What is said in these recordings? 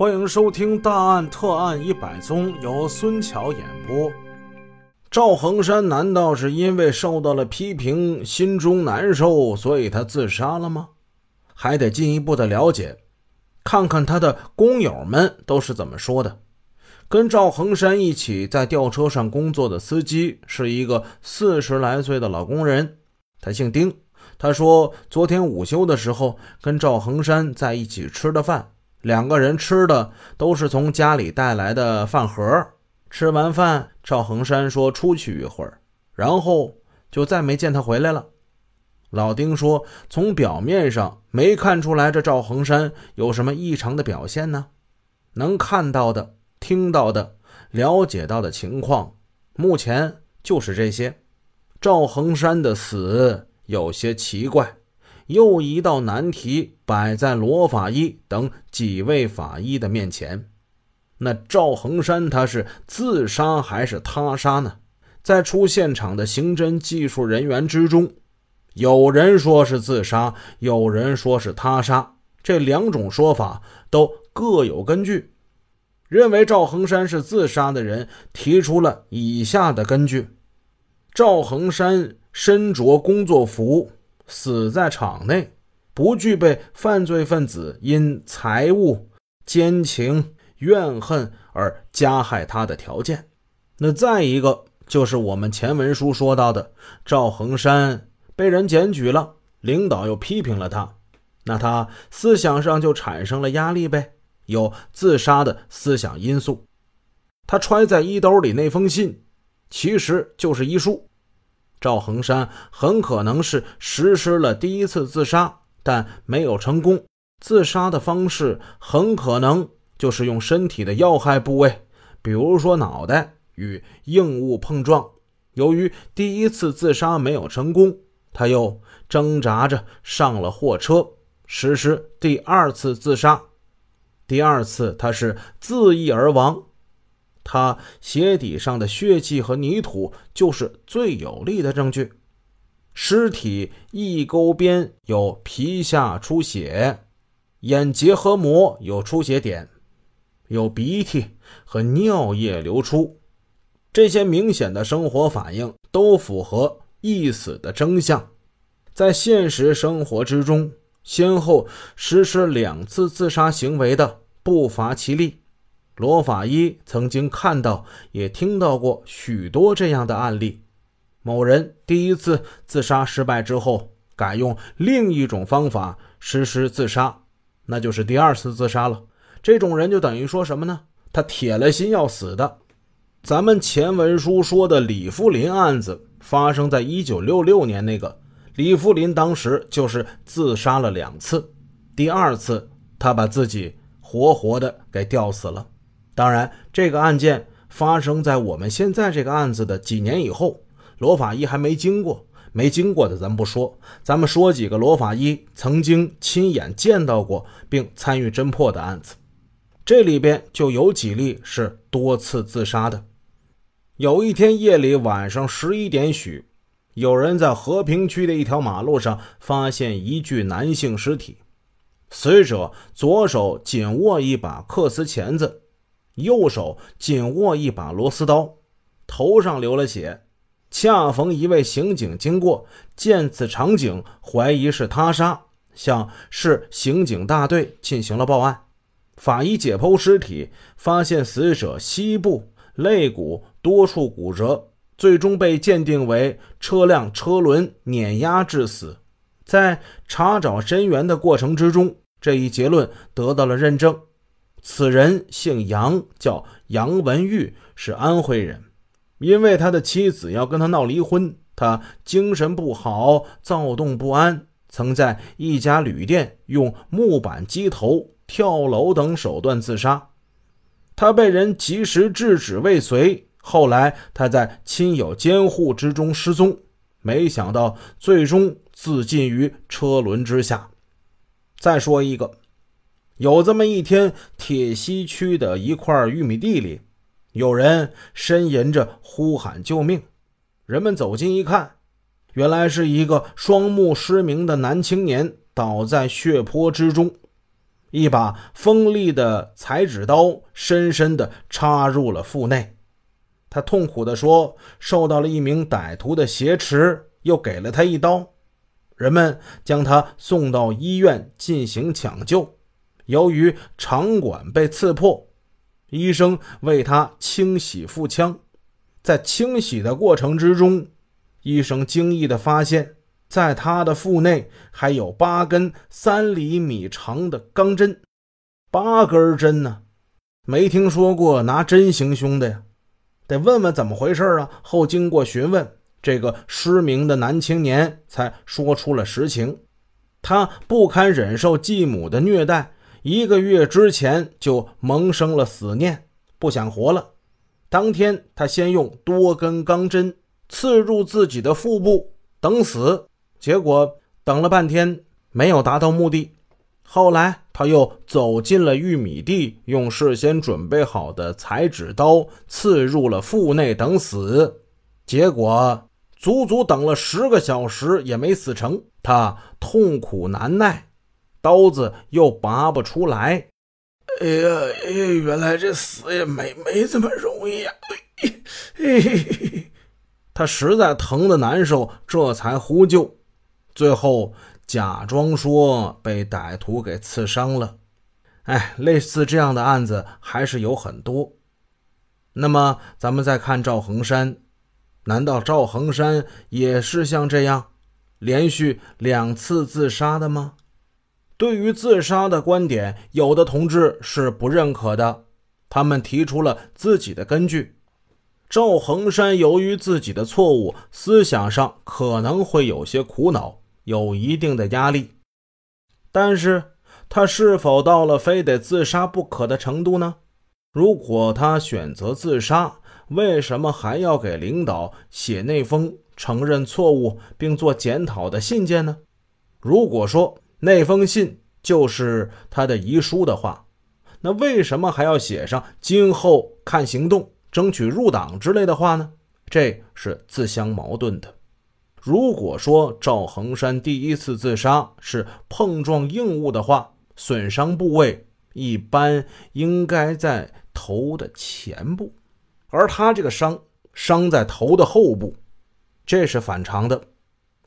欢迎收听《大案特案一百宗》，由孙桥演播。赵恒山难道是因为受到了批评，心中难受，所以他自杀了吗？还得进一步的了解，看看他的工友们都是怎么说的。跟赵恒山一起在吊车上工作的司机是一个四十来岁的老工人，他姓丁。他说，昨天午休的时候跟赵恒山在一起吃的饭，两个人吃的都是从家里带来的饭盒。吃完饭，赵恒山说出去一会儿，然后就再没见他回来了。老丁说，从表面上没看出来这赵恒山有什么异常的表现呢，能看到的。听到的、了解到的情况，目前就是这些。赵恒山的死有些奇怪，又一道难题摆在罗法医等几位法医的面前。那赵恒山他是自杀还是他杀呢？在出现场的刑侦技术人员之中，有人说是自杀，有人说是他杀，这两种说法都各有根据。认为赵恒山是自杀的人提出了以下的根据：赵恒山身着工作服，死在场内，不具备犯罪分子因财物、奸情、怨恨而加害他的条件。那再一个就是我们前文书说到的，赵恒山被人检举了，领导又批评了他，那他思想上就产生了压力呗。有自杀的思想因素，他揣在衣兜里那封信，其实就是遗书。赵恒山很可能是实施了第一次自杀，但没有成功。自杀的方式很可能就是用身体的要害部位，比如说脑袋与硬物碰撞。由于第一次自杀没有成功，他又挣扎着上了货车，实施第二次自杀。第二次，他是自缢而亡。他鞋底上的血迹和泥土就是最有力的证据。尸体一沟边有皮下出血，眼结核膜有出血点，有鼻涕和尿液流出。这些明显的生活反应都符合缢死的征象。在现实生活之中。先后实施两次自杀行为的不乏其例，罗法医曾经看到也听到过许多这样的案例。某人第一次自杀失败之后，改用另一种方法实施自杀，那就是第二次自杀了。这种人就等于说什么呢？他铁了心要死的。咱们前文书说的李富林案子发生在一九六六年那个。李福林当时就是自杀了两次，第二次他把自己活活的给吊死了。当然，这个案件发生在我们现在这个案子的几年以后，罗法医还没经过，没经过的咱不说，咱们说几个罗法医曾经亲眼见到过并参与侦破的案子，这里边就有几例是多次自杀的。有一天夜里，晚上十一点许。有人在和平区的一条马路上发现一具男性尸体，死者左手紧握一把克斯钳子，右手紧握一把螺丝刀，头上流了血。恰逢一位刑警经过，见此场景，怀疑是他杀，向市刑警大队进行了报案。法医解剖尸体，发现死者膝部、肋骨多处骨折。最终被鉴定为车辆车轮碾压致死。在查找真源的过程之中，这一结论得到了认证。此人姓杨，叫杨文玉，是安徽人。因为他的妻子要跟他闹离婚，他精神不好，躁动不安，曾在一家旅店用木板击头、跳楼等手段自杀。他被人及时制止未遂。后来，他在亲友监护之中失踪，没想到最终自尽于车轮之下。再说一个，有这么一天，铁西区的一块玉米地里，有人呻吟着呼喊救命。人们走近一看，原来是一个双目失明的男青年倒在血泊之中。一把锋利的裁纸刀深深地插入了腹内。他痛苦地说：“受到了一名歹徒的挟持，又给了他一刀。”人们将他送到医院进行抢救。由于肠管被刺破，医生为他清洗腹腔。在清洗的过程之中，医生惊异地发现，在他的腹内还有八根三厘米长的钢针。八根针呢？没听说过拿针行凶的呀。得问问怎么回事啊！后经过询问，这个失明的男青年才说出了实情。他不堪忍受继母的虐待，一个月之前就萌生了死念，不想活了。当天，他先用多根钢针刺入自己的腹部等死，结果等了半天没有达到目的。后来，他又走进了玉米地，用事先准备好的裁纸刀刺入了腹内等死，结果足足等了十个小时也没死成。他痛苦难耐，刀子又拔不出来。哎呀，哎，原来这死也没没这么容易呀！他实在疼得难受，这才呼救，最后。假装说被歹徒给刺伤了，哎，类似这样的案子还是有很多。那么，咱们再看赵恒山，难道赵恒山也是像这样连续两次自杀的吗？对于自杀的观点，有的同志是不认可的，他们提出了自己的根据。赵恒山由于自己的错误，思想上可能会有些苦恼。有一定的压力，但是他是否到了非得自杀不可的程度呢？如果他选择自杀，为什么还要给领导写那封承认错误并做检讨的信件呢？如果说那封信就是他的遗书的话，那为什么还要写上今后看行动、争取入党之类的话呢？这是自相矛盾的。如果说赵恒山第一次自杀是碰撞硬物的话，损伤部位一般应该在头的前部，而他这个伤伤在头的后部，这是反常的。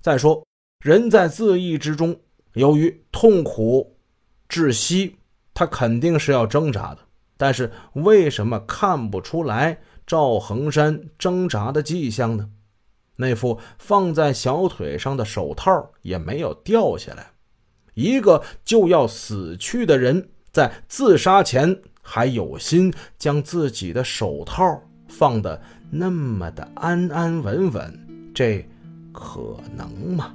再说，人在自缢之中，由于痛苦窒息，他肯定是要挣扎的。但是为什么看不出来赵恒山挣扎的迹象呢？那副放在小腿上的手套也没有掉下来。一个就要死去的人，在自杀前还有心将自己的手套放得那么的安安稳稳，这可能吗？